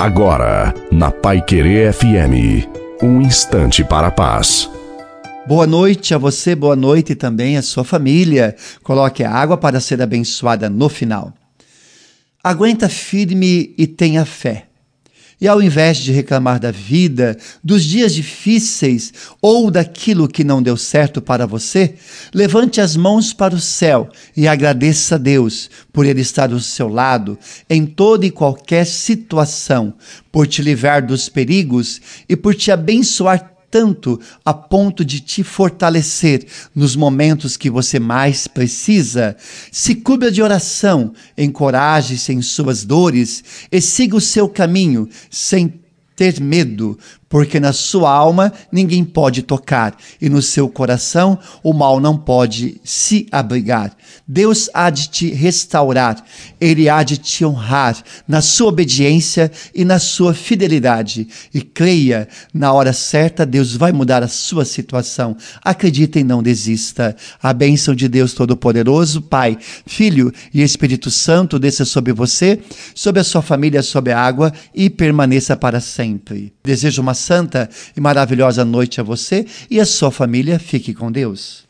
Agora, na Pai Querer FM, um instante para a paz. Boa noite a você, boa noite também à sua família. Coloque a água para ser abençoada no final. Aguenta firme e tenha fé. E ao invés de reclamar da vida, dos dias difíceis ou daquilo que não deu certo para você, levante as mãos para o céu e agradeça a Deus por Ele estar ao seu lado em toda e qualquer situação, por te livrar dos perigos e por te abençoar tanto a ponto de te fortalecer nos momentos que você mais precisa. Se cubra de oração, encoraje-se em suas dores e siga o seu caminho sem ter medo, porque na sua alma ninguém pode tocar e no seu coração o mal não pode se abrigar. Deus há de te restaurar, ele há de te honrar na sua obediência e na sua fidelidade. E creia, na hora certa Deus vai mudar a sua situação. Acredita e não desista. A bênção de Deus Todo-Poderoso, Pai, Filho e Espírito Santo desça sobre você, sobre a sua família, sobre a água e permaneça para sempre. Desejo uma santa e maravilhosa noite a você e a sua família. Fique com Deus.